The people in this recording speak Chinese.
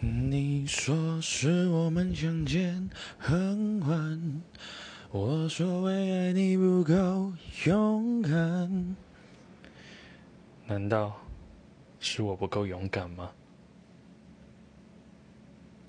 你说是我们相见恨晚我说为爱你不够勇敢。难道是我不够勇敢吗？